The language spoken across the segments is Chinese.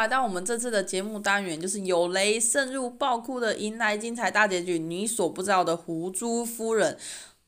来到我们这次的节目单元，就是有雷渗入爆哭的迎来精彩大结局，你所不知道的胡珠夫人。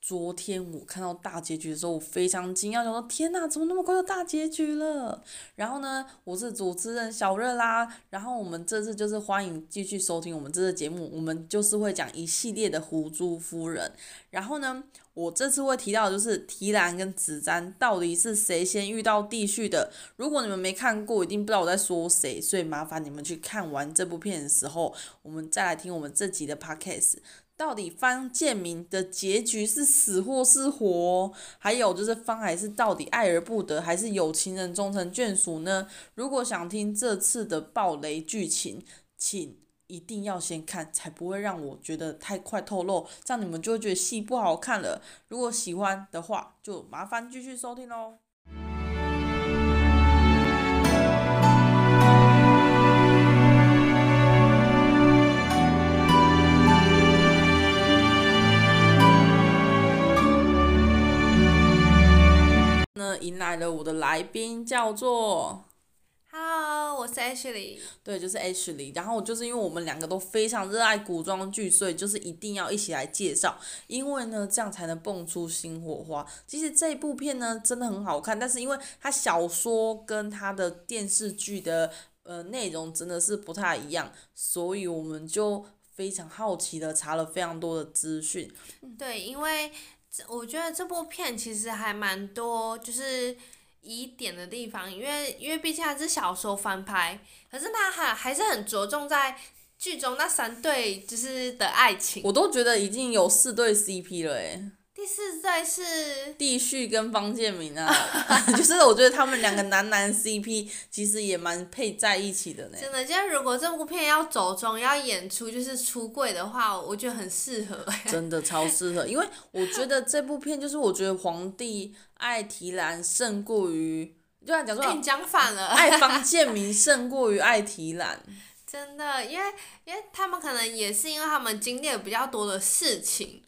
昨天我看到大结局的时候，我非常惊讶，想说天哪，怎么那么快就大结局了？然后呢，我是主持人小热啦。然后我们这次就是欢迎继续收听我们这次节目，我们就是会讲一系列的狐珠夫人。然后呢，我这次会提到的就是提兰跟子瞻到底是谁先遇到地序的？如果你们没看过，一定不知道我在说谁，所以麻烦你们去看完这部片的时候，我们再来听我们这集的 podcast。到底方建民的结局是死或是活？还有就是方海是到底爱而不得，还是有情人终成眷属呢？如果想听这次的爆雷剧情，请一定要先看，才不会让我觉得太快透露，这样你们就会觉得戏不好看了。如果喜欢的话，就麻烦继续收听喽。迎来了我的来宾，叫做，Hello，我是 Ashley，对，就是 Ashley。然后就是因为我们两个都非常热爱古装剧，所以就是一定要一起来介绍，因为呢，这样才能蹦出新火花。其实这部片呢，真的很好看，但是因为它小说跟它的电视剧的呃内容真的是不太一样，所以我们就非常好奇的查了非常多的资讯。对，因为。这我觉得这部片其实还蛮多，就是疑点的地方，因为因为毕竟它是小说翻拍，可是它还还是很着重在剧中那三对就是的爱情。我都觉得已经有四对 CP 了诶。第四代是帝旭跟方建民啊，就是我觉得他们两个男男 CP 其实也蛮配在一起的呢。真的，就是如果这部片要走中要演出就是出柜的话，我觉得很适合。真的超适合，因为我觉得这部片就是我觉得皇帝爱提兰胜过于，就像讲说，你讲反了，爱方建民胜过于爱提兰。真的，因为因为他们可能也是因为他们经历了比较多的事情。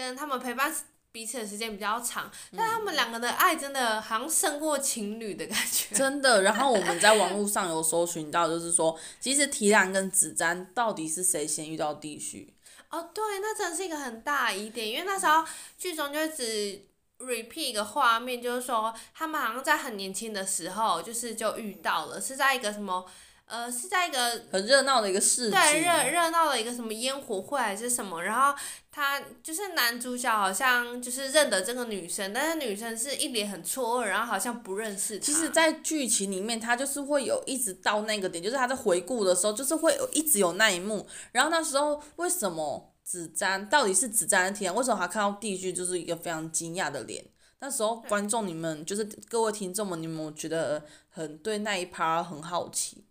跟他们陪伴彼此的时间比较长，但他们两个的爱真的好像胜过情侣的感觉。真的，然后我们在网络上有搜寻到，就是说，其实提兰跟子瞻到底是谁先遇到帝旭？哦，对，那真的是一个很大疑点，因为那时候剧中就只 repeat 一个画面，就是说他们好像在很年轻的时候，就是就遇到了，是在一个什么？呃，是在一个很热闹的一个市集，对，热热闹的一个什么烟火会还是什么？然后他就是男主角好像就是认得这个女生，但是女生是一脸很错愕，然后好像不认识他。其实，在剧情里面，他就是会有一直到那个点，就是他在回顾的时候，就是会有一直有那一幕。然后那时候为什么子瞻到底是子瞻的天？为什么他看到第一句就是一个非常惊讶的脸？那时候观众你们就是各位听众们，你们有觉得很对那一趴很好奇？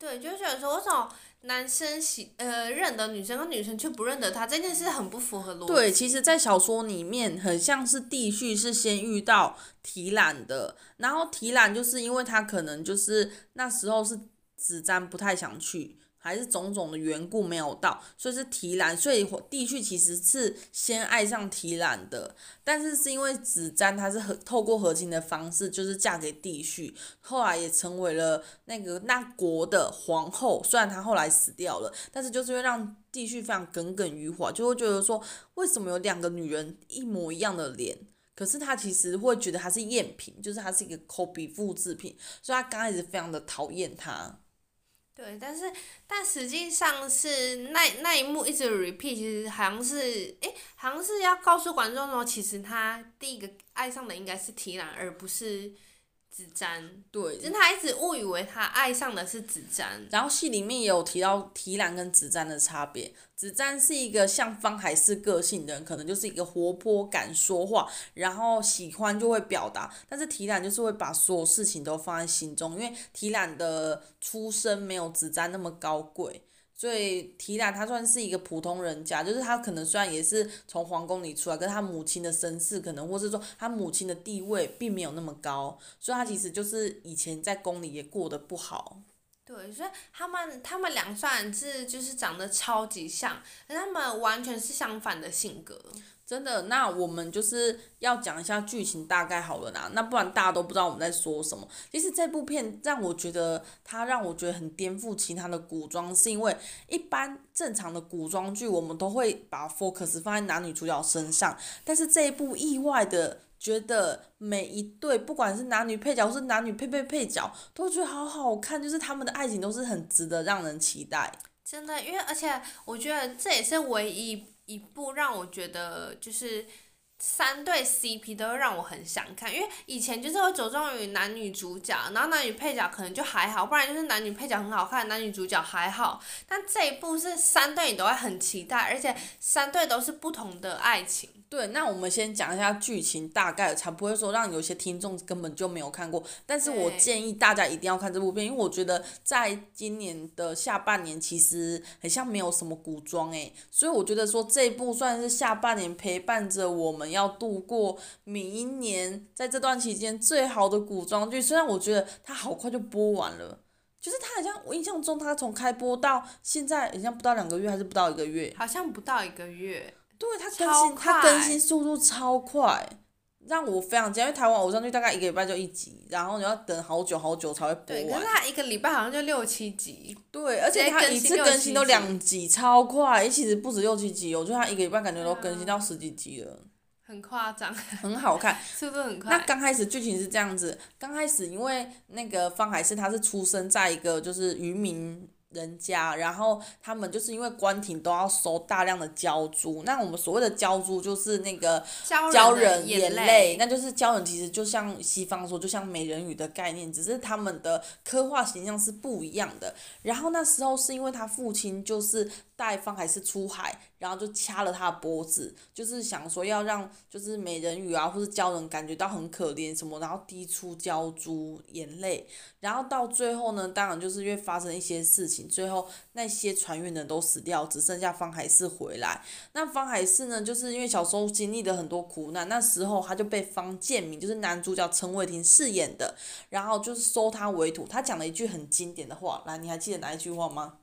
对，就觉得说，为什么男生喜呃认得女生，跟女生却不认得他，这件事很不符合逻辑。对，其实，在小说里面，很像是帝旭是先遇到提染的，然后提染就是因为他可能就是那时候是子瞻不太想去。还是种种的缘故没有到，所以是提兰，所以帝旭其实是先爱上提兰的，但是是因为子瞻她是和透过和亲的方式，就是嫁给帝旭，后来也成为了那个那国的皇后。虽然她后来死掉了，但是就是会让帝旭非常耿耿于怀，就会觉得说，为什么有两个女人一模一样的脸，可是他其实会觉得她是赝品，就是她是一个 copy 复制品，所以他刚开始非常的讨厌她。对，但是但实际上是那那一幕一直 repeat，其实好像是，诶，好像是要告诉观众说，其实他第一个爱上的应该是提兰，而不是。子瞻，对，就是他一直误以为他爱上的是子瞻。然后戏里面也有提到提兰跟子瞻的差别。子瞻是一个像方海是个性的人，可能就是一个活泼、敢说话，然后喜欢就会表达。但是提兰就是会把所有事情都放在心中，因为提兰的出身没有子瞻那么高贵。所以提拉他算是一个普通人家，就是他可能虽然也是从皇宫里出来，跟他母亲的身世可能，或是说他母亲的地位并没有那么高，所以他其实就是以前在宫里也过得不好。对，所以他们他们两算是就是长得超级像，但他们完全是相反的性格。真的，那我们就是要讲一下剧情大概好了啦，那不然大家都不知道我们在说什么。其实这部片让我觉得，它让我觉得很颠覆其他的古装，是因为一般正常的古装剧，我们都会把 focus 放在男女主角身上，但是这一部意外的觉得每一对，不管是男女配角或是男女配配配角，都觉得好好看，就是他们的爱情都是很值得让人期待。真的，因为而且我觉得这也是唯一。一部让我觉得就是三对 CP 都会让我很想看，因为以前就是会着重于男女主角，然后男女配角可能就还好，不然就是男女配角很好看，男女主角还好。但这一部是三对你都会很期待，而且三对都是不同的爱情。对，那我们先讲一下剧情大概，才不会说让有些听众根本就没有看过。但是我建议大家一定要看这部片，因为我觉得在今年的下半年其实很像没有什么古装诶，所以我觉得说这部算是下半年陪伴着我们要度过每一年在这段期间最好的古装剧。虽然我觉得它好快就播完了，就是它好像我印象中它从开播到现在好像不到两个月，还是不到一个月？好像不到一个月。对，它更新，它更新速度超快，让我非常惊讶。因为台湾偶像剧大概一个礼拜就一集，然后你要等好久好久才会播完。对，可是它一个礼拜好像就六七集。对，而且它一次更新都两集，超快。其实不止六七集，我觉得它一个礼拜感觉都更新到十几集了。很夸张。很好看，速度很快。那刚开始剧情是这样子，刚开始因为那个方海市他是出生在一个就是渔民。人家，然后他们就是因为关停都要收大量的胶珠，那我们所谓的胶珠就是那个鲛人眼泪，那就是鲛人其实就像西方说，就像美人鱼的概念，只是他们的刻画形象是不一样的。然后那时候是因为他父亲就是带方海是出海。然后就掐了他的脖子，就是想说要让就是美人鱼啊，或是鲛人感觉到很可怜什么，然后滴出鲛珠眼泪，然后到最后呢，当然就是因为发生一些事情，最后那些船员呢都死掉，只剩下方海市回来。那方海市呢，就是因为小时候经历了很多苦难，那时候他就被方建民，就是男主角陈伟霆饰演的，然后就是收他为徒。他讲了一句很经典的话，来，你还记得哪一句话吗？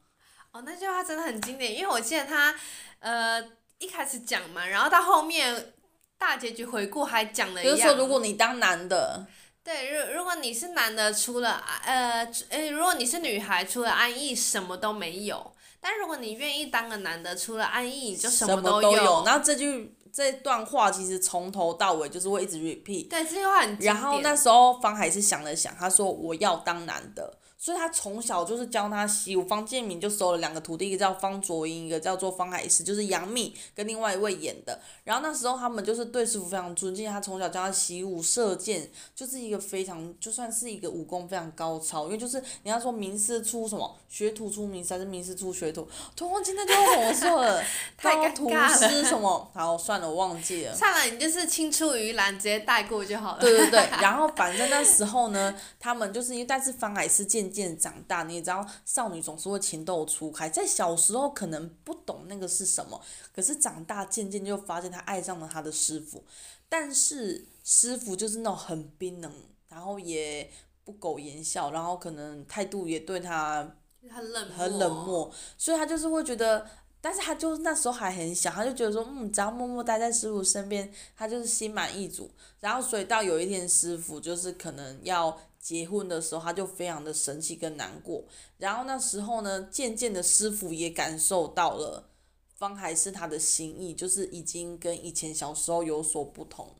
哦，那句话真的很经典，因为我记得他。呃，一开始讲嘛，然后到后面大结局回顾还讲了一样。就是说，如果你当男的，对，如如果你是男的，除了呃，呃，如果你是女孩，除了安逸什么都没有。但如果你愿意当个男的，除了安逸，你就什么都有。都有。然后这句这段话其实从头到尾就是会一直 repeat。对，这句话很经典。然后那时候方海是想了想，他说：“我要当男的。”所以他从小就是教他习武，方建民就收了两个徒弟，一个叫方卓英，一个叫做方海市，就是杨幂跟另外一位演的。然后那时候他们就是对师傅非常尊敬，他从小教他习武射箭，就是一个非常就算是一个武功非常高超，因为就是你要说名师出什么，学徒出名师还是名师出学徒，突然今天就要怎么说了？太尴尬了。什么？好，算了，我忘记了。算了，你就是青出于蓝，直接带过就好了。对对对，然后反正那时候呢，他们就是因为但是方海市渐渐长大，你也知道，少女总是会情窦初开，在小时候可能不懂那个是什么，可是长大渐渐就发现她爱上了她的师傅，但是师傅就是那种很冰冷，然后也不苟言笑，然后可能态度也对她很冷很冷漠，所以她就是会觉得，但是他就那时候还很小，他就觉得说，嗯，只要默默待在师傅身边，他就是心满意足。然后所以到有一天师傅就是可能要。结婚的时候，他就非常的生气跟难过。然后那时候呢，渐渐的师傅也感受到了方海是他的心意，就是已经跟以前小时候有所不同。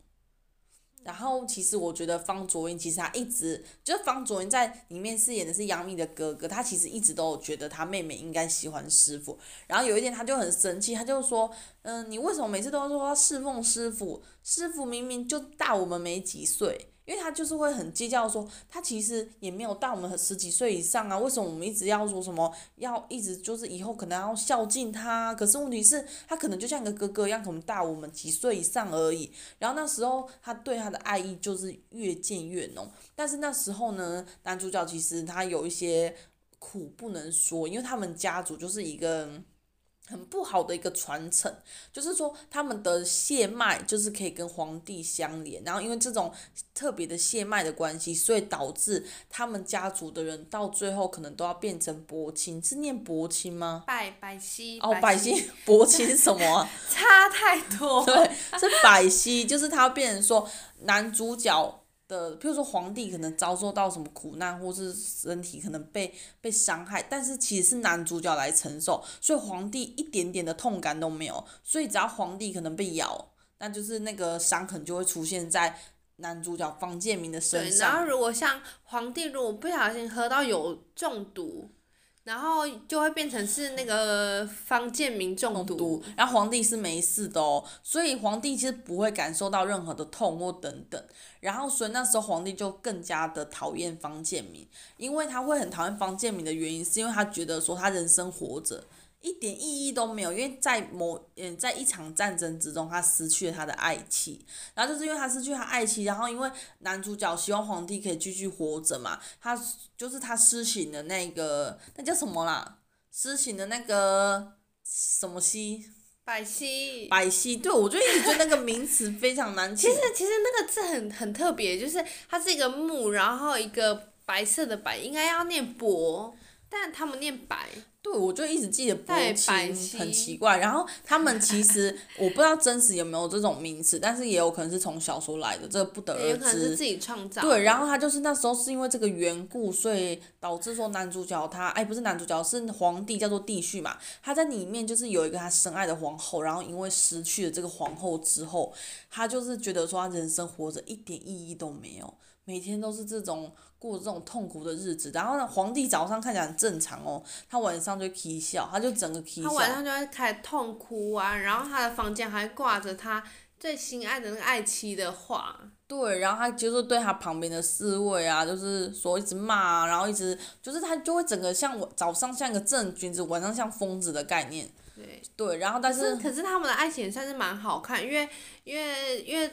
然后其实我觉得方卓云其实他一直就是方卓云在里面饰演的是杨幂的哥哥，他其实一直都有觉得他妹妹应该喜欢师傅。然后有一天他就很生气，他就说：“嗯、你为什么每次都要说侍奉师傅？师傅明明就大我们没几岁。”因为他就是会很计较，说他其实也没有大我们十几岁以上啊，为什么我们一直要说什么，要一直就是以后可能要孝敬他？可是问题是，他可能就像一个哥哥一样，可能大我们几岁以上而已。然后那时候他对他的爱意就是越见越浓，但是那时候呢，男主角其实他有一些苦不能说，因为他们家族就是一个。很不好的一个传承，就是说他们的血脉就是可以跟皇帝相连，然后因为这种特别的血脉的关系，所以导致他们家族的人到最后可能都要变成伯亲，是念伯亲吗？百百西哦，百西 伯亲什么啊？差太多。对，是百西，就是他变成说男主角。的，譬如说皇帝可能遭受到什么苦难，或是身体可能被被伤害，但是其实是男主角来承受，所以皇帝一点点的痛感都没有。所以只要皇帝可能被咬，那就是那个伤痕就会出现在男主角方建明的身上。然后如果像皇帝如果不小心喝到有中毒。然后就会变成是那个方建民中毒，然后皇帝是没事的哦，所以皇帝其实不会感受到任何的痛或等等。然后所以那时候皇帝就更加的讨厌方建民，因为他会很讨厌方建民的原因，是因为他觉得说他人生活着。一点意义都没有，因为在某嗯，在一场战争之中，他失去了他的爱妻，然后就是因为他失去他爱妻，然后因为男主角希望皇帝可以继续活着嘛，他就是他施行的那个那叫什么啦？施行的那个什么西？百西。百西，对，我就一直觉得那个名词非常难记。其实其实那个字很很特别，就是它是一个木，然后一个白色的白，应该要念伯，但他们念白。对，我就一直记得伯钦很奇怪，然后他们其实我不知道真实有没有这种名词，但是也有可能是从小说来的，这个不得而知。有可能是自己创造。对，然后他就是那时候是因为这个缘故，所以导致说男主角他哎不是男主角是皇帝叫做帝旭嘛，他在里面就是有一个他深爱的皇后，然后因为失去了这个皇后之后，他就是觉得说他人生活着一点意义都没有。每天都是这种过这种痛苦的日子，然后呢，皇帝早上看起来很正常哦，他晚上就啼笑，他就整个啼笑。他晚上就会开始痛哭啊，然后他的房间还挂着他最心爱的那个爱妻的画。对，然后他就是对他旁边的侍卫啊，就是说一直骂啊，然后一直就是他就会整个像我早上像个正君子，晚上像疯子的概念。对。对，然后但是。可是，可是他们的爱情也算是蛮好看，因为因为因为。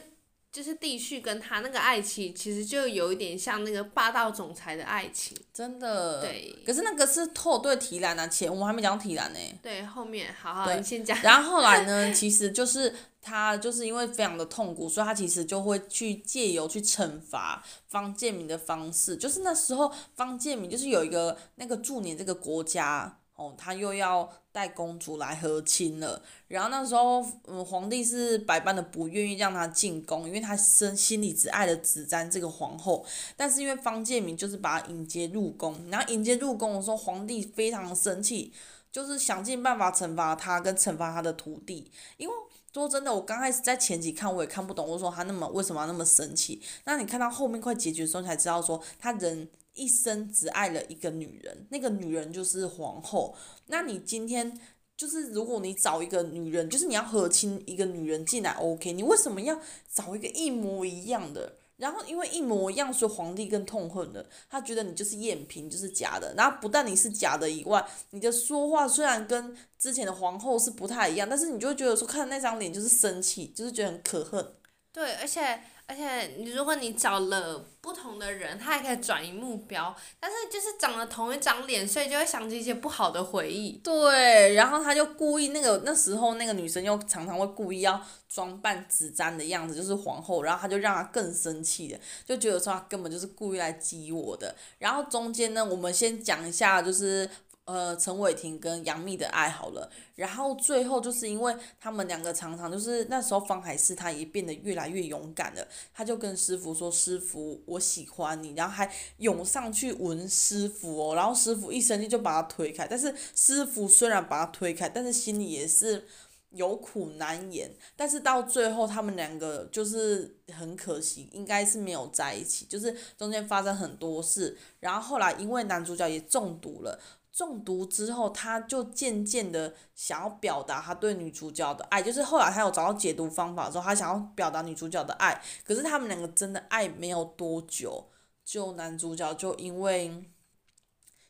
就是弟旭跟他那个爱情，其实就有一点像那个霸道总裁的爱情。真的。对。可是那个是透对提兰啊，前我们还没讲提兰呢。对，后面好好你先讲。然后后来呢，其实就是他就是因为非常的痛苦，所以他其实就会去借由去惩罚方建民的方式，就是那时候方建民就是有一个那个驻年这个国家。哦，他又要带公主来和亲了，然后那时候，嗯，皇帝是百般的不愿意让她进宫，因为他心心里只爱的子瞻这个皇后，但是因为方建民就是把她迎接入宫，然后迎接入宫的时候，皇帝非常生气，就是想尽办法惩罚他跟惩罚他的徒弟，因为说真的，我刚开始在前几看我也看不懂，我说他那么为什么要那么生气？那你看到后面快结局的时候才知道说他人。一生只爱了一个女人，那个女人就是皇后。那你今天就是，如果你找一个女人，就是你要和亲一个女人进来，OK？你为什么要找一个一模一样的？然后因为一模一样，所以皇帝更痛恨了。他觉得你就是赝品，就是假的。然后不但你是假的以外，你的说话虽然跟之前的皇后是不太一样，但是你就会觉得说，看那张脸就是生气，就是觉得很可恨。对，而且。而且，你如果你找了不同的人，他还可以转移目标，但是就是长了同一张脸，所以就会想起一些不好的回忆。对，然后他就故意那个那时候那个女生又常常会故意要装扮子瞻的样子，就是皇后，然后他就让她更生气的，就觉得说他根本就是故意来激我的。然后中间呢，我们先讲一下就是。呃，陈伟霆跟杨幂的爱好了，然后最后就是因为他们两个常常就是那时候方海市他也变得越来越勇敢了，他就跟师傅说：“师傅，我喜欢你。”然后还涌上去吻师傅哦，然后师傅一生气就把他推开，但是师傅虽然把他推开，但是心里也是有苦难言。但是到最后他们两个就是很可惜，应该是没有在一起，就是中间发生很多事，然后后来因为男主角也中毒了。中毒之后，他就渐渐的想要表达他对女主角的爱，就是后来他有找到解毒方法之后，他想要表达女主角的爱，可是他们两个真的爱没有多久，就男主角就因为。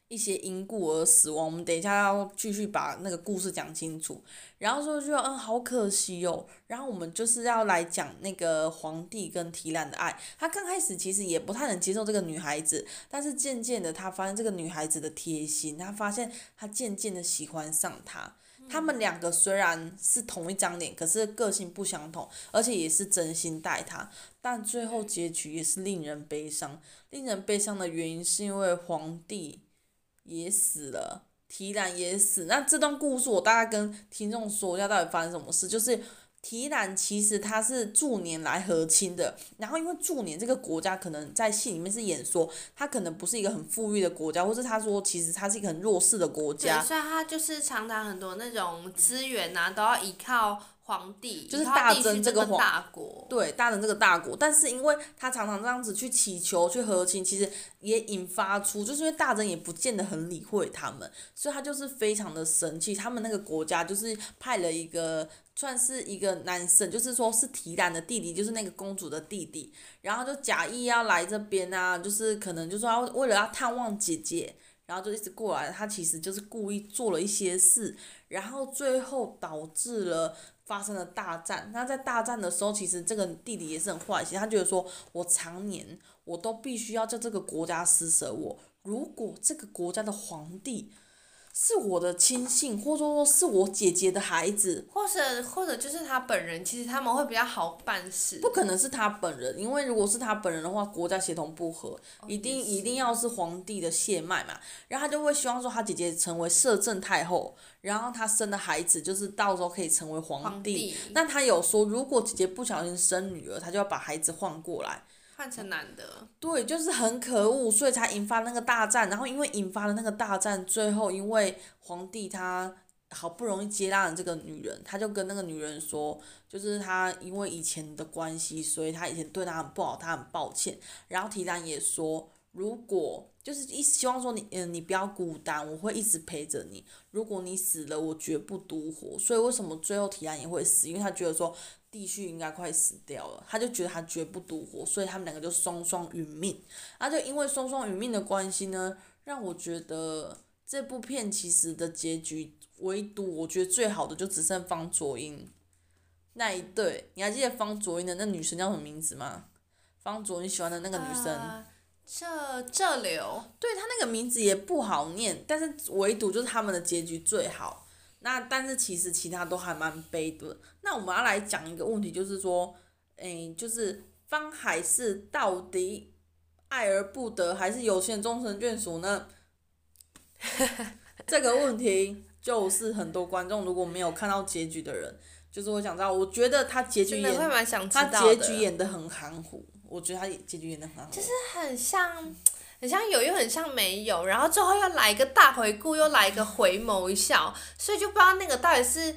一些因故而死亡，我们等一下要继续把那个故事讲清楚。然后说就说嗯，好可惜哦。然后我们就是要来讲那个皇帝跟提兰的爱。他刚开始其实也不太能接受这个女孩子，但是渐渐的他发现这个女孩子的贴心，他发现他渐渐的喜欢上她。他们两个虽然是同一张脸，可是个性不相同，而且也是真心待他，但最后结局也是令人悲伤。令人悲伤的原因是因为皇帝也死了，提兰也死。那这段故事我大概跟听众说一下，到底发生什么事，就是。提兰其实他是驻年来和亲的，然后因为驻年这个国家可能在戏里面是演说，他可能不是一个很富裕的国家，或是他说其实他是一个很弱势的国家。对，所以他就是常常很多那种资源啊，都要依靠皇帝，就是大征这个大国。对，大征这个大国，但是因为他常常这样子去祈求去和亲，其实也引发出，就是因为大真也不见得很理会他们，所以他就是非常的生气。他们那个国家就是派了一个。算是一个男生，就是说是提兰的弟弟，就是那个公主的弟弟，然后就假意要来这边啊，就是可能就说要为了要探望姐姐，然后就一直过来。他其实就是故意做了一些事，然后最后导致了发生了大战。那在大战的时候，其实这个弟弟也是很坏心，他觉得说我常年我都必须要叫这个国家施舍我，如果这个国家的皇帝。是我的亲信，或者说是我姐姐的孩子，或者或者就是他本人，其实他们会比较好办事。不可能是他本人，因为如果是他本人的话，国家协同不和，哦、一定一定要是皇帝的血脉嘛。然后他就会希望说他姐姐成为摄政太后，然后他生的孩子就是到时候可以成为皇帝。皇帝。那他有说，如果姐姐不小心生女儿，他就要把孩子换过来。换成男的，对，就是很可恶，所以才引发那个大战。然后因为引发了那个大战，最后因为皇帝他好不容易接纳了这个女人，他就跟那个女人说，就是他因为以前的关系，所以他以前对他很不好，他很抱歉。然后提兰也说，如果就是一希望说你，嗯，你不要孤单，我会一直陪着你。如果你死了，我绝不独活。所以为什么最后提兰也会死？因为他觉得说。弟婿应该快死掉了，他就觉得他绝不独活，所以他们两个就双双殒命。那就因为双双殒命的关系呢，让我觉得这部片其实的结局，唯独我觉得最好的就只剩方卓英那一对。你还记得方卓英的那女生叫什么名字吗？方卓英喜欢的那个女生，这这流，对，他那个名字也不好念，但是唯独就是他们的结局最好。那但是其实其他都还蛮悲的。那我们要来讲一个问题，就是说，诶、欸，就是方海市到底爱而不得，还是有情终成眷属呢？这个问题就是很多观众如果没有看到结局的人，就是我想知道。我觉得他结局演，他结局演的很含糊。我觉得他结局演得很好。就是很像。很像有又很像没有，然后最后又来一个大回顾，又来一个回眸一笑，所以就不知道那个到底是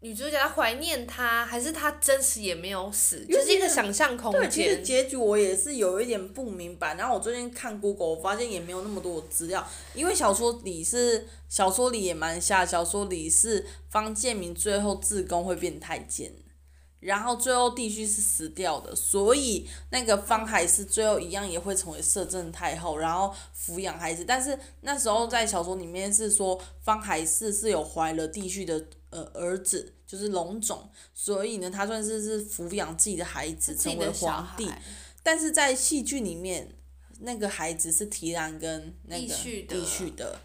女主角在怀念他，还是他真实也没有死，就是一个想象空间。对，其实结局我也是有一点不明白。然后我最近看 Google，我发现也没有那么多的资料，因为小说里是小说里也蛮瞎，小说里是方建明最后自宫会变太监。然后最后弟婿是死掉的，所以那个方海是最后一样也会成为摄政太后，然后抚养孩子。但是那时候在小说里面是说方海是是有怀了弟婿的呃儿子，就是龙种，所以呢他算是是抚养自己的孩子成为皇帝。但是在戏剧里面，那个孩子是提兰跟那个弟婿的。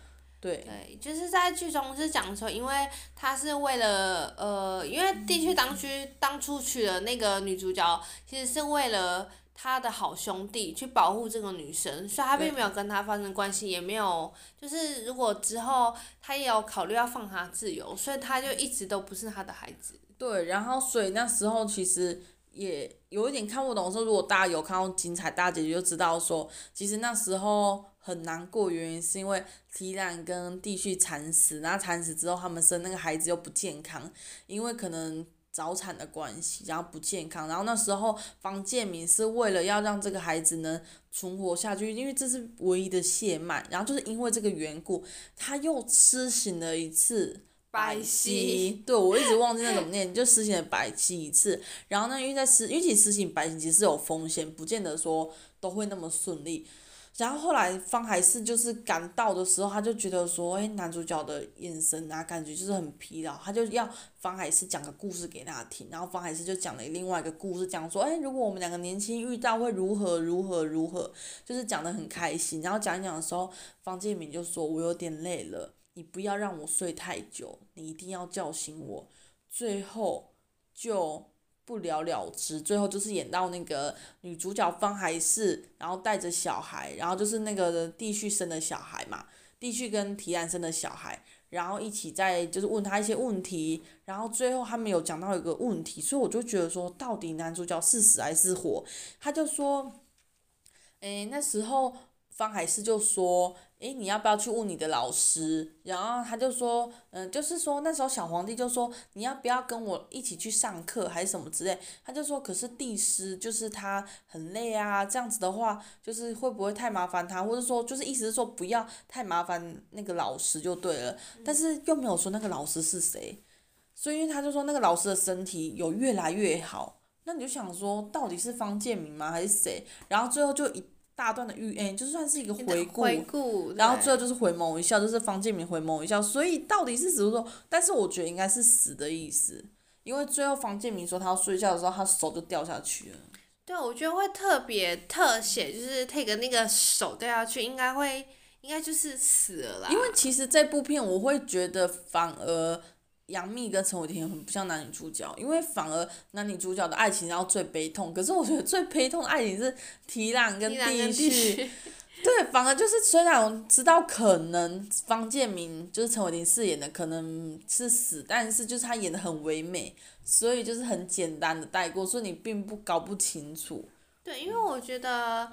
对，对，就是在剧中是讲说，因为他是为了呃，因为地区当区当初娶了那个女主角，其实是为了他的好兄弟去保护这个女生，所以他并没有跟他发生关系，也没有就是如果之后他也有考虑要放她自由，所以他就一直都不是他的孩子。对，然后所以那时候其实也有一点看不懂，说如果大家有看到精彩大结局，就知道说其实那时候。很难过，原因是因为提兰跟弟婿惨死，然后惨死之后，他们生那个孩子又不健康，因为可能早产的关系，然后不健康。然后那时候方建民是为了要让这个孩子能存活下去，因为这是唯一的血脉。然后就是因为这个缘故，他又施行了一次白皙。对，我一直忘记那怎么念，就施行了白皙一次。然后呢，因为在施，因为其实施行白皙其实是有风险，不见得说都会那么顺利。然后后来方海士就是赶到的时候，他就觉得说，哎，男主角的眼神啊，感觉就是很疲劳，他就要方海士讲个故事给他听。然后方海士就讲了另外一个故事，讲说，哎，如果我们两个年轻遇到会如何如何如何，就是讲得很开心。然后讲一讲的时候，方建民就说，我有点累了，你不要让我睡太久，你一定要叫醒我。最后就不了了之，最后就是演到那个女主角方海市，然后带着小孩，然后就是那个地旭生的小孩嘛，地旭跟提兰生的小孩，然后一起在就是问他一些问题，然后最后他们有讲到一个问题，所以我就觉得说，到底男主角是死还是活？他就说，诶，那时候方海市就说。诶，你要不要去问你的老师？然后他就说，嗯，就是说那时候小皇帝就说，你要不要跟我一起去上课，还是什么之类？他就说，可是帝师就是他很累啊，这样子的话，就是会不会太麻烦他？或者说，就是意思是说不要太麻烦那个老师就对了。但是又没有说那个老师是谁，所以他就说那个老师的身体有越来越好。那你就想说，到底是方建明吗？还是谁？然后最后就一。大段的预言、欸、就算是一个回顾，回顾，然后最后就是回眸一笑，就是方建民回眸一笑。所以到底是死不说？但是我觉得应该是死的意思，因为最后方建民说他要睡觉的时候，他手就掉下去了。对，我觉得会特别特写，就是 take 那个手掉下去，应该会，应该就是死了啦。因为其实这部片我会觉得反而。杨幂跟陈伟霆很不像男女主角，因为反而男女主角的爱情要最悲痛。可是我觉得最悲痛的爱情是提兰跟地旭，对，反而就是虽然我知道可能方建明就是陈伟霆饰演的可能是死，但是就是他演的很唯美，所以就是很简单的带过，所以你并不搞不清楚。对，因为我觉得，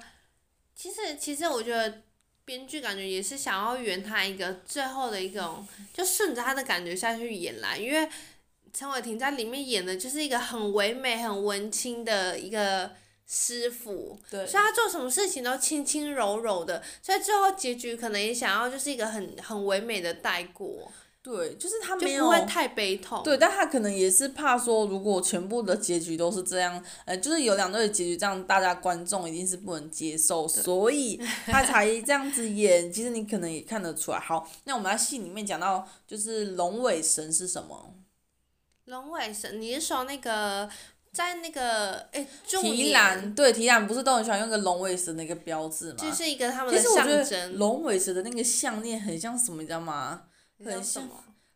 其实其实我觉得。编剧感觉也是想要圆他一个最后的一种，就顺着他的感觉下去演来，因为陈伟霆在里面演的就是一个很唯美、很文青的一个师傅，对，所以他做什么事情都轻轻柔柔的，所以最后结局可能也想要就是一个很很唯美的带过。对，就是他没有不会太悲痛。对，但他可能也是怕说，如果全部的结局都是这样，呃，就是有两对的结局，这样大家观众一定是不能接受，所以他才这样子演。其实你可能也看得出来。好，那我们在戏里面讲到，就是龙尾神是什么？龙尾神，你是说那个在那个哎，提篮对提篮不是都很喜欢用个龙尾神的一个标志吗？就是一个他们的象征。龙尾神的那个项链很像什么，你知道吗？很像，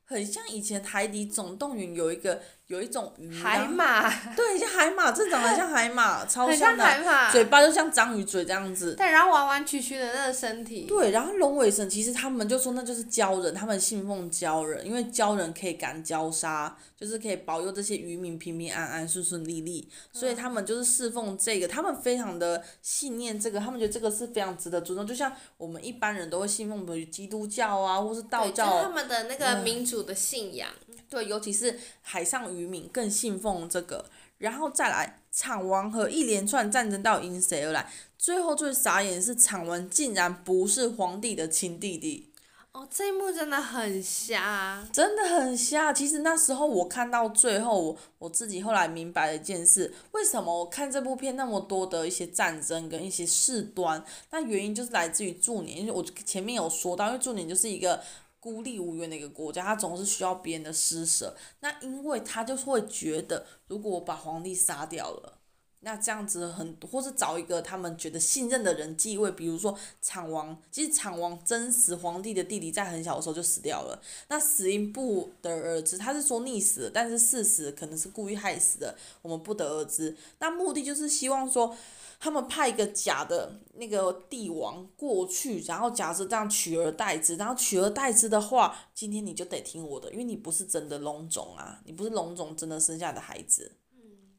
很像以前《海底总动员》有一个。有一种鱼，海马，对，像海马，这长得像海马，超像的，海马嘴巴就像章鱼嘴这样子。对，然后弯弯曲曲的那个身体。对，然后龙尾神其实他们就说那就是鲛人，他们信奉鲛人，因为鲛人可以赶鲛鲨，就是可以保佑这些渔民平平安安、顺顺利利，所以他们就是侍奉这个，他们非常的信念这个，他们觉得这个是非常值得尊重，就像我们一般人都会信奉的基督教啊，或是道教。就是他们的那个民主的信仰。嗯对，尤其是海上渔民更信奉这个，然后再来，厂王和一连串战争到底因谁而来？最后最傻眼的是厂王竟然不是皇帝的亲弟弟。哦，这一幕真的很瞎，真的很瞎。其实那时候我看到最后，我我自己后来明白了一件事：为什么我看这部片那么多的一些战争跟一些事端？那原因就是来自于祝年，因为我前面有说到，因为祝年就是一个。孤立无援的一个国家，他总是需要别人的施舍。那因为他就会觉得，如果我把皇帝杀掉了，那这样子很，或是找一个他们觉得信任的人继位，比如说厂王。其实厂王真实皇帝的弟弟在很小的时候就死掉了。那死因不得而知，他是说溺死，但是事实可能是故意害死的，我们不得而知。那目的就是希望说。他们派一个假的那个帝王过去，然后假设这样取而代之，然后取而代之的话，今天你就得听我的，因为你不是真的龙种啊，你不是龙种真的生下的孩子。嗯，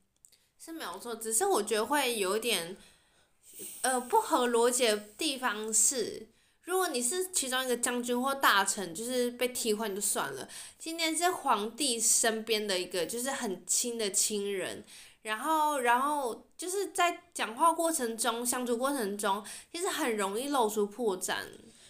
是没有错，只是我觉得会有点，呃，不合逻辑的地方是，如果你是其中一个将军或大臣，就是被替换就算了，今天是皇帝身边的一个就是很亲的亲人。然后，然后就是在讲话过程中、相处过程中，其实很容易露出破绽。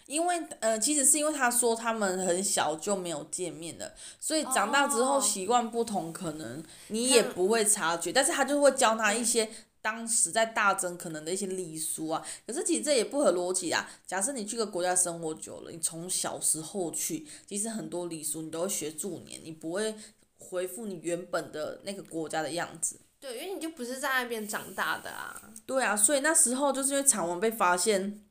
因为，呃，其实是因为他说他们很小就没有见面的，所以长大之后习惯不同，可能你也不会察觉。但是他就会教他一些当时在大增可能的一些礼俗啊。可是其实这也不合逻辑啊。假设你去个国家生活久了，你从小时候去，其实很多礼俗你都会学助年，你不会回复你原本的那个国家的样子。对，因为你就不是在那边长大的啊。对啊，所以那时候就是因为厂王被发现，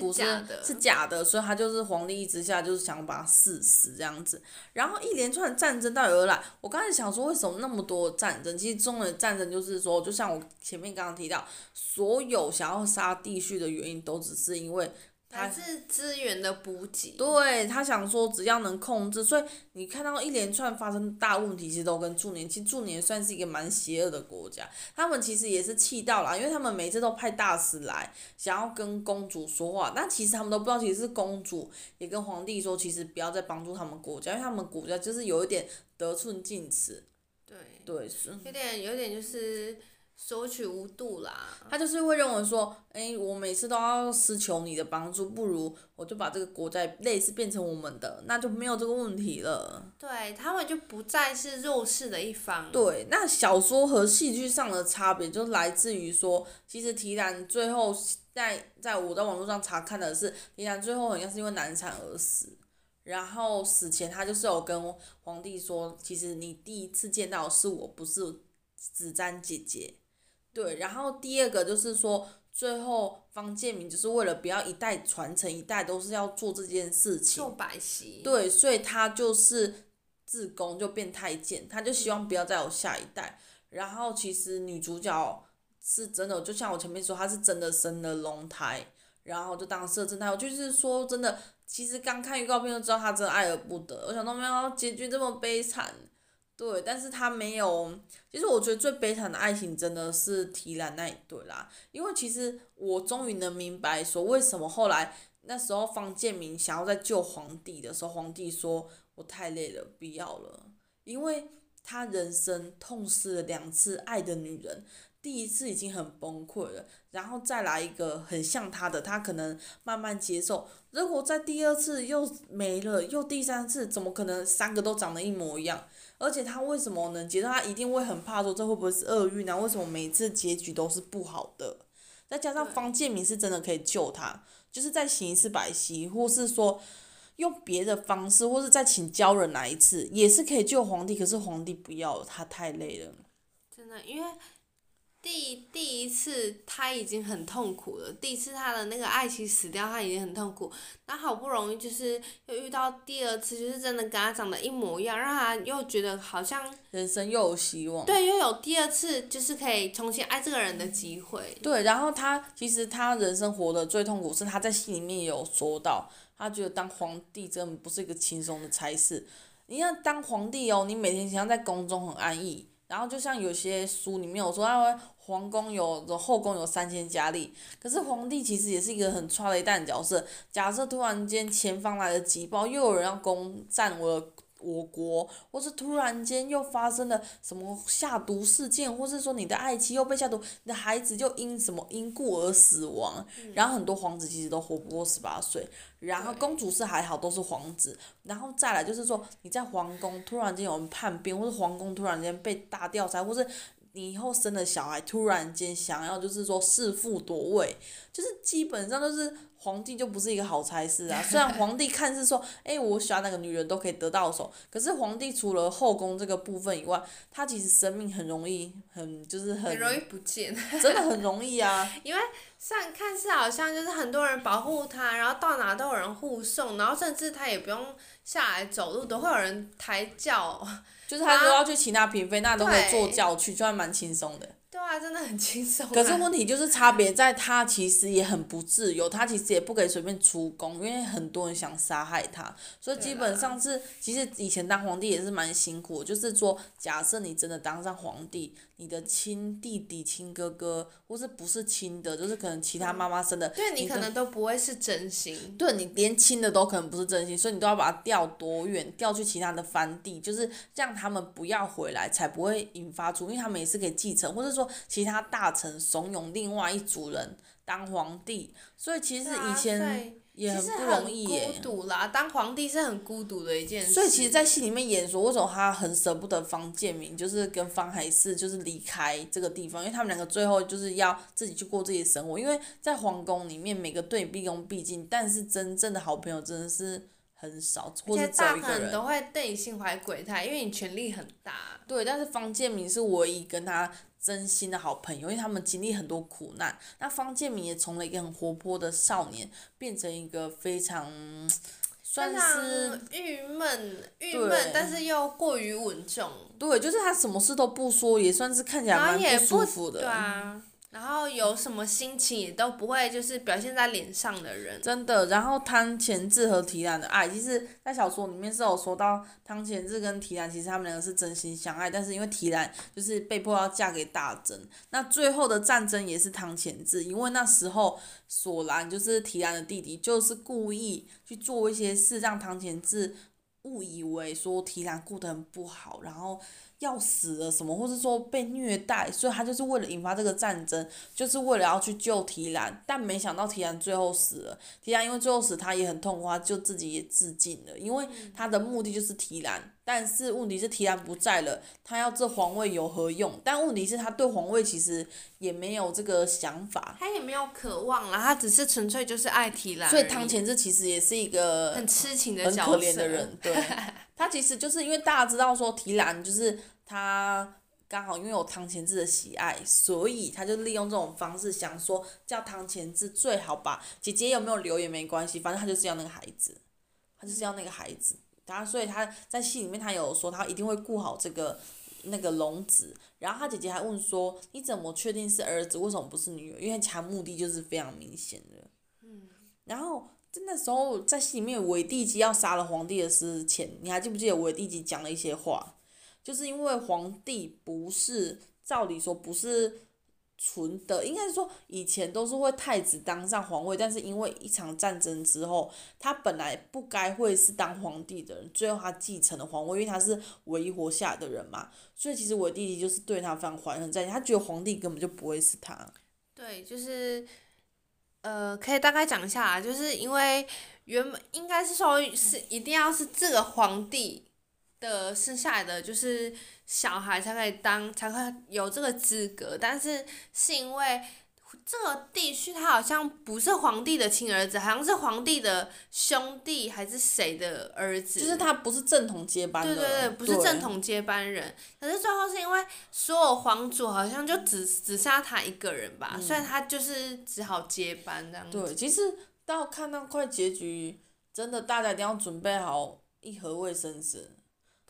不是假的，是假的，所以他就是皇帝一直下就是想把他赐死这样子，然后一连串的战争到底而来，我刚才想说为什么那么多战争？其实中的战争就是说，就像我前面刚刚提到，所有想要杀帝旭的原因都只是因为。还是资源的补给。对，他想说，只要能控制，所以你看到一连串发生大问题，其实都跟驻年，其实驻年算是一个蛮邪恶的国家。他们其实也是气到了，因为他们每次都派大使来，想要跟公主说话，但其实他们都不知道，其实是公主也跟皇帝说，其实不要再帮助他们国家，因为他们国家就是有一点得寸进尺。对。对，是。有点，有点就是。索取无度啦，他就是会认为说，诶、欸，我每次都要施求你的帮助，不如我就把这个国债类似变成我们的，那就没有这个问题了。对，他们就不再是弱势的一方。对，那小说和戏剧上的差别就来自于说，其实提兰最后在在我在网络上查看的是，提兰最后好像是因为难产而死，然后死前他就是有跟皇帝说，其实你第一次见到是我，不是子瞻姐姐。对，然后第二个就是说，最后方建民就是为了不要一代传承一代都是要做这件事情，做百戏。对，所以他就是自宫就变太监，他就希望不要再有下一代。然后其实女主角是真的，就像我前面说，她是真的生了龙胎，然后就当摄政太后。就是说真的，其实刚看预告片就知道她真的爱而不得。我想到没有结局这么悲惨。对，但是他没有。其实我觉得最悲惨的爱情真的是提篮那一对啦，因为其实我终于能明白说为什么后来那时候方建明想要再救皇帝的时候，皇帝说我太累了，不要了，因为他人生痛失了两次爱的女人。第一次已经很崩溃了，然后再来一个很像他的，他可能慢慢接受。如果在第二次又没了，又第三次，怎么可能三个都长得一模一样？而且他为什么能接受？他一定会很怕说这会不会是厄运啊？为什么每次结局都是不好的？再加上方建民是真的可以救他，就是再行一次百戏，或是说用别的方式，或是再请鲛人来一次，也是可以救皇帝。可是皇帝不要，他太累了。真的，因为。第第一次他已经很痛苦了，第一次他的那个爱情死掉，他已经很痛苦。那好不容易就是又遇到第二次，就是真的跟他长得一模一样，让他又觉得好像人生又有希望。对，又有第二次就是可以重新爱这个人的机会。对，然后他其实他人生活的最痛苦是他在戏里面也有说到，他觉得当皇帝真的不是一个轻松的差事。你看当皇帝哦，你每天想要在宫中很安逸。然后就像有些书里面有说，他皇宫有的后宫有三千佳丽，可是皇帝其实也是一个很抓雷蛋的角色。假设突然间前方来了急报，又有人要攻占我我国，或是突然间又发生了什么下毒事件，或是说你的爱妻又被下毒，你的孩子就因什么因故而死亡，然后很多皇子其实都活不过十八岁。然后公主是还好，都是皇子。然后再来就是说，你在皇宫突然间有人叛变，或是皇宫突然间被大调查，或是你以后生的小孩突然间想要就是说弑父夺位，就是基本上都是。皇帝就不是一个好差事啊！虽然皇帝看似说，哎、欸，我喜欢哪个女人都可以得到手，可是皇帝除了后宫这个部分以外，他其实生命很容易，很就是很，很容易不见，真的很容易啊！因为上看似好像就是很多人保护他，然后到哪都有人护送，然后甚至他也不用下来走路，都会有人抬轿，就是他说要去其他嫔妃，那都会坐轿去，就还蛮轻松的。对啊，真的很轻松。可是问题就是差别在他其实也很不自由，他其实也不可以随便出宫，因为很多人想杀害他，所以基本上是其实以前当皇帝也是蛮辛苦，就是说假设你真的当上皇帝。你的亲弟弟、亲哥哥，或是不是亲的，就是可能其他妈妈生的，对你可能都不会是真心。对，你连亲的都可能不是真心，所以你都要把他调多远，调去其他的藩地，就是让他们不要回来，才不会引发出，因为他们也是可以继承，或者说其他大臣怂恿另外一组人当皇帝，所以其实以前。也很不容易耶。孤独啦，当皇帝是很孤独的一件事。所以其实，在戏里面演说，为什么他很舍不得方建明，就是跟方海市就是离开这个地方，因为他们两个最后就是要自己去过自己的生活。因为在皇宫里面，每个对你毕恭毕敬，但是真正的好朋友真的是很少，或者。大部分都会对你心怀鬼胎，因为你权力很大。对，但是方建明是唯一跟他真心的好朋友，因为他们经历很多苦难。那方建民也从了一个很活泼的少年，变成一个非常 算是郁闷、郁闷，但是又过于稳重。对，就是他什么事都不说，也算是看起来蛮不舒服的。对啊。然后有什么心情也都不会，就是表现在脸上的人。真的，然后汤浅志和提兰的爱，其实，在小说里面是有说到汤浅志跟提兰，其实他们两个是真心相爱，但是因为提兰就是被迫要嫁给大真，那最后的战争也是汤浅志，因为那时候索兰就是提兰的弟弟，就是故意去做一些事，让汤浅志误以为说提兰过得很不好，然后。要死了什么，或是说被虐待，所以他就是为了引发这个战争，就是为了要去救提兰，但没想到提兰最后死了。提兰因为最后死，他也很痛苦，他就自己也自尽了，因为他的目的就是提兰。但是问题是提兰不在了，他要这皇位有何用？但问题是，他对皇位其实也没有这个想法，他也没有渴望了，他只是纯粹就是爱提兰。所以汤浅志其实也是一个很痴情的、很可怜的人。对，他其实就是因为大家知道说提兰就是他刚好拥有汤浅志的喜爱，所以他就利用这种方式想说叫汤浅志最好吧，姐姐有没有留也没关系，反正他就是要那个孩子，他就是要那个孩子。他所以他在戏里面，他有说他一定会顾好这个那个龙子。然后他姐姐还问说：“你怎么确定是儿子？为什么不是女儿？”因为其他目的就是非常明显的。嗯。然后在那时候，在戏里面，韦帝姬要杀了皇帝的之前，你还记不记得韦帝姬讲了一些话？就是因为皇帝不是，照理说不是。纯的应该是说，以前都是会太子当上皇位，但是因为一场战争之后，他本来不该会是当皇帝的人，最后他继承了皇位，因为他是唯一活下来的人嘛，所以其实我弟弟就是对他非常怀恨在心，他觉得皇帝根本就不会是他。对，就是，呃，可以大概讲一下啊，就是因为原本应该是说是一定要是这个皇帝的生下来的就是。小孩才可以当，才可以有这个资格，但是是因为这个地区他好像不是皇帝的亲儿子，好像是皇帝的兄弟还是谁的儿子，就是他不是正统接班的。对对对，不是正统接班人。可是最后是因为所有皇族好像就只只剩下他一个人吧，嗯、所以他就是只好接班这样子。对，其实到看到快结局，真的大家一定要准备好一盒卫生纸。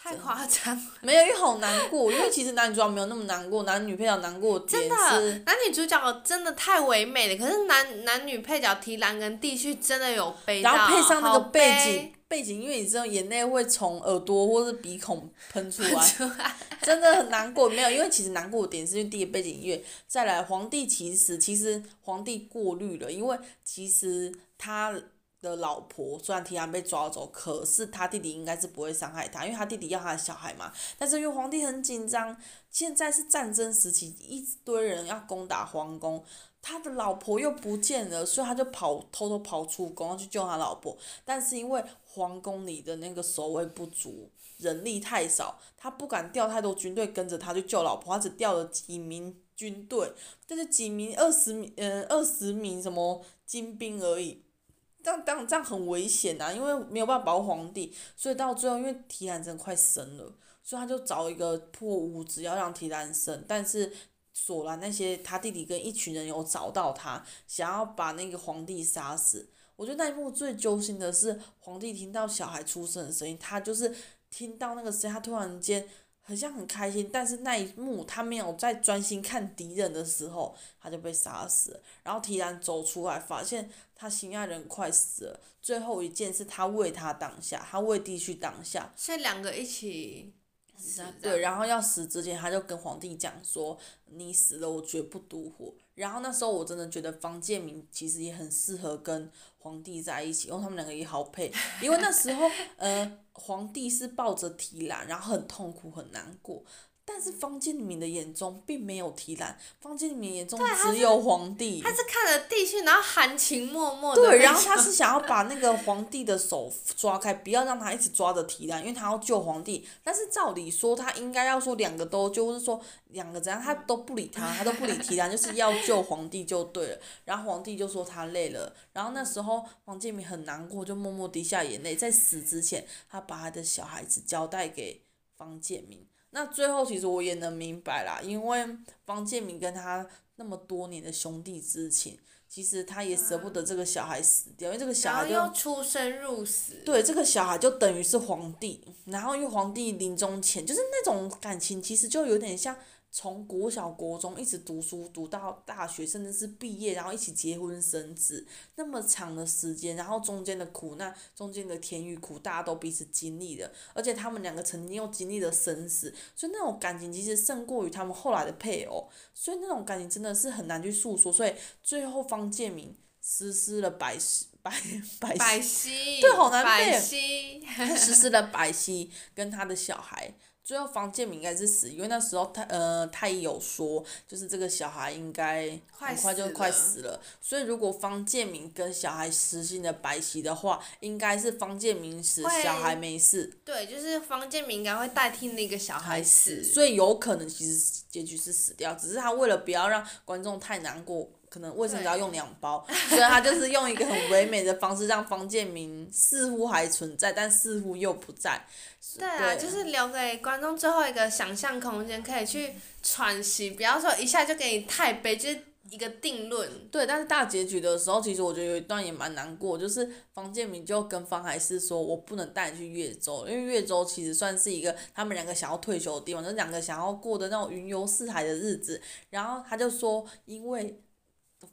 太夸张，没有，因为好难过，因为其实男女主角没有那么难过，男女配角难过点。真的，男女主角真的太唯美了，可是男男女配角提篮跟帝旭真的有悲到，然后配上那个背景，背景因为你知道眼泪会从耳朵或是鼻孔喷出来，真的很难过。没有，因为其实难过的点是因为第一个背景音乐，再来皇帝其实其实皇帝过滤了，因为其实他。的老婆虽然提兰被抓走，可是他弟弟应该是不会伤害他，因为他弟弟要他的小孩嘛。但是因为皇帝很紧张，现在是战争时期，一堆人要攻打皇宫，他的老婆又不见了，所以他就跑，偷偷跑出宫去救他老婆。但是因为皇宫里的那个守卫不足，人力太少，他不敢调太多军队跟着他去救老婆，他只调了几名军队，就是几名二十名，呃，二十名什么精兵而已。这样这样这样很危险呐、啊，因为没有办法保护皇帝，所以到最后，因为提兰真的快生了，所以他就找一个破屋子要让提兰生，但是索兰那些他弟弟跟一群人有找到他，想要把那个皇帝杀死。我觉得那一幕最揪心的是皇帝听到小孩出生的声音，他就是听到那个声音，他突然间。好像很开心，但是那一幕他没有在专心看敌人的时候，他就被杀死了。然后提兰走出来，发现他心爱人快死了。最后一件是，他为他挡下，他为帝旭挡下。所以两个一起死。对，然后要死之前，他就跟皇帝讲说：“你死了，我绝不独活。”然后那时候我真的觉得方建明其实也很适合跟皇帝在一起，因为他们两个也好配。因为那时候，呃，皇帝是抱着提篮，然后很痛苦很难过。但是方建民的眼中并没有提兰，方建民眼中只有皇帝。他是，看着帝旭，然后含情脉脉的。对，然后他是想要把那个皇帝的手抓开，不要让他一直抓着提兰，因为他要救皇帝。但是照理说，他应该要说两个都，就是说两个怎样，他都不理他，他都不理提兰，就是要救皇帝就对了。然后皇帝就说他累了，然后那时候方建民很难过，就默默滴下眼泪。在死之前，他把他的小孩子交代给方建民。那最后其实我也能明白啦，因为方建明跟他那么多年的兄弟之情，其实他也舍不得这个小孩死掉，因为这个小孩就出生入死。对，这个小孩就等于是皇帝，然后因为皇帝临终前就是那种感情，其实就有点像。从国小、国中一直读书读到大学，甚至是毕业，然后一起结婚生子，那么长的时间，然后中间的苦难、中间的甜与苦，大家都彼此经历了，而且他们两个曾经又经历了生死，所以那种感情其实胜过于他们后来的配偶，所以那种感情真的是很难去诉说。所以最后方建民实施了百十百百百禧，对，好难背，百禧，实施了百西跟他的小孩。最后方建明应该是死，因为那时候他呃他也有说，就是这个小孩应该很快就快死了，所以如果方建明跟小孩实行了白起的话，应该是方建明死，小孩没事。对，就是方建明应该会代替那个小孩死，所以有可能其实结局是死掉，只是他为了不要让观众太难过。可能卫生纸要用两包，所以他就是用一个很唯美的方式，让方建民似乎还存在，但似乎又不在。对就是留给观众最后一个想象空间，可以去喘息，不要说一下就给你太悲，就是一个定论。对，但是大结局的时候，其实我觉得有一段也蛮难过，就是方建民就跟方海是说：“我不能带你去越州，因为越州其实算是一个他们两个想要退休的地方，就是两个想要过的那种云游四海的日子。”然后他就说：“因为。”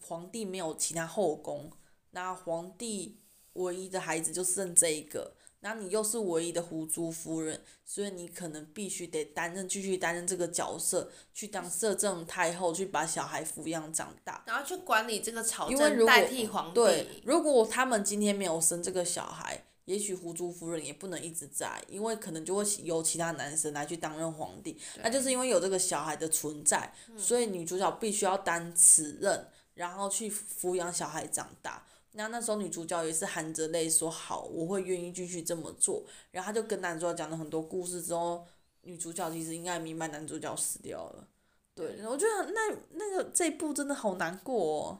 皇帝没有其他后宫，那皇帝唯一的孩子就剩这一个，那你又是唯一的狐珠夫人，所以你可能必须得担任继续担任这个角色，去当摄政太后，去把小孩抚养长大，然后去管理这个朝政，代替皇帝。对，如果他们今天没有生这个小孩，也许狐珠夫人也不能一直在，因为可能就会由其他男生来去担任皇帝。那就是因为有这个小孩的存在，所以女主角必须要担此任。然后去抚养小孩长大，那那时候女主角也是含着泪说好，我会愿意继续这么做。然后她就跟男主角讲了很多故事之后，女主角其实应该明白男主角死掉了。对，我觉得那那个这一部真的好难过哦。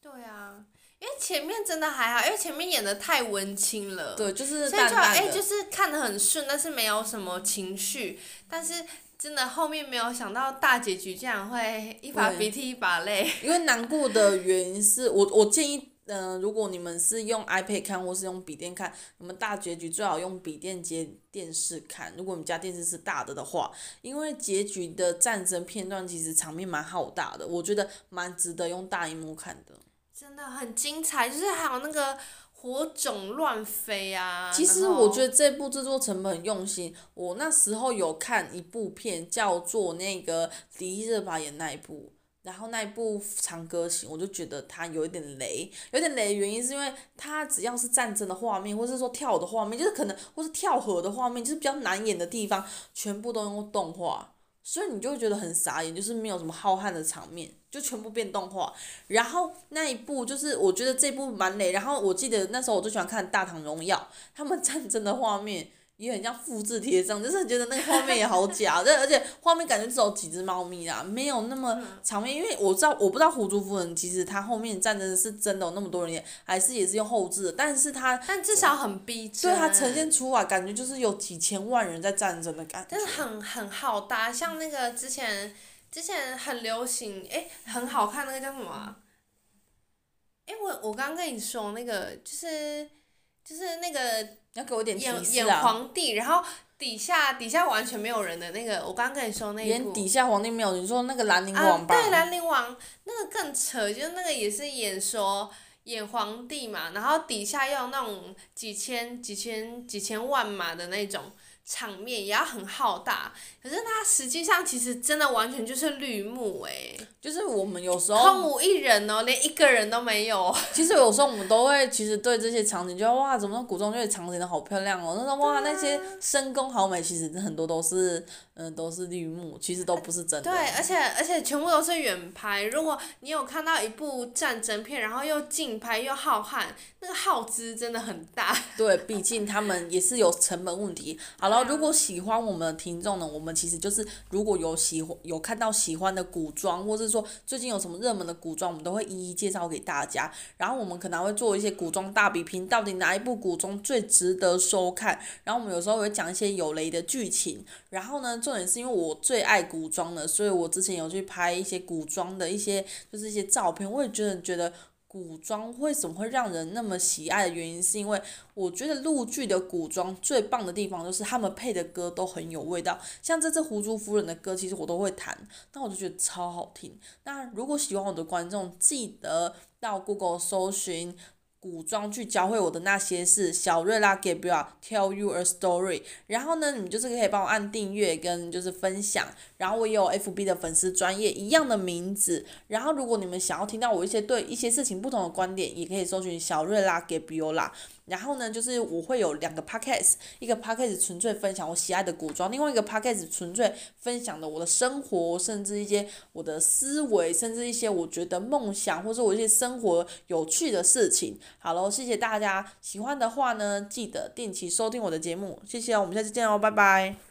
对啊，因为前面真的还好，因为前面演的太温馨了。对，就是淡淡。所以就哎，就是看的很顺，但是没有什么情绪，但是。真的后面没有想到大结局，竟然会一把鼻涕一把泪。因为难过的原因是我我建议，嗯、呃，如果你们是用 iPad 看或是用笔电看，你们大结局最好用笔电接电视看。如果你们家电视是大的的话，因为结局的战争片段其实场面蛮浩大的，我觉得蛮值得用大荧幕看的。真的很精彩，就是还有那个。火种乱飞啊！其实我觉得这部制作成本很用心。我那时候有看一部片，叫做那个迪丽热巴演那一部，然后那一部《长歌行》，我就觉得它有一点雷，有点雷的原因是因为它只要是战争的画面，或是说跳的画面，就是可能或是跳河的画面，就是比较难演的地方，全部都用动画。所以你就会觉得很傻眼，就是没有什么浩瀚的场面，就全部变动画。然后那一部就是我觉得这部蛮雷。然后我记得那时候我最喜欢看《大唐荣耀》，他们战争的画面。也很像复制贴上，就是觉得那个画面也好假，对，而且画面感觉只有几只猫咪啦，没有那么场面。因为我知道，我不知道狐珠夫人其实她后面战争是真的有那么多人演，还是也是用后置的，但是她但至少很逼真，对，它呈现出来感觉就是有几千万人在战争的感觉，但是很很浩大。像那个之前之前很流行，诶，很好看那个叫什么啊？诶，我我刚刚跟你说那个就是就是那个。要给我点提示啊！演演皇帝，然后底下底下完全没有人的那个，我刚刚跟你说那。演底下皇帝没有，你说那个兰陵王吧？啊，对，兰陵王那个更扯，就是那个也是演说演皇帝嘛，然后底下要那种几千几千几千万马的那种。场面也要很浩大，可是它实际上其实真的完全就是绿幕哎、欸，就是我们有时候空无一人哦，连一个人都没有。其实有时候我们都会，其实对这些场景觉得哇，怎么古装剧场景都好漂亮哦，那种哇那些深宫好美，其实很多都是嗯都是绿幕，其实都不是真的。对，而且而且全部都是远拍。如果你有看到一部战争片，然后又近拍又浩瀚，那个耗资真的很大。对，毕竟他们也是有成本问题。好了。如果喜欢我们的听众呢，我们其实就是如果有喜欢有看到喜欢的古装，或是说最近有什么热门的古装，我们都会一一介绍给大家。然后我们可能会做一些古装大比拼，到底哪一部古装最值得收看？然后我们有时候会讲一些有雷的剧情。然后呢，重点是因为我最爱古装了，所以我之前有去拍一些古装的一些，就是一些照片。我也觉得觉得。古装为什么会让人那么喜爱的原因，是因为我觉得陆剧的古装最棒的地方就是他们配的歌都很有味道，像这次狐珠夫人的歌，其实我都会弹，但我就觉得超好听。那如果喜欢我的观众，记得到 Google 搜寻。古装剧教会我的那些事，小瑞拉 Gabriel tell you a story。然后呢，你们就是可以帮我按订阅跟就是分享。然后我也有 FB 的粉丝专业一样的名字。然后如果你们想要听到我一些对一些事情不同的观点，也可以搜寻小瑞拉 Gabriel 啦。然后呢，就是我会有两个 podcast，一个 podcast 纯粹分享我喜爱的古装，另外一个 podcast 纯粹分享的我的生活，甚至一些我的思维，甚至一些我觉得梦想或者我一些生活有趣的事情。好喽，谢谢大家，喜欢的话呢，记得定期收听我的节目，谢谢，我们下次见哦，拜拜。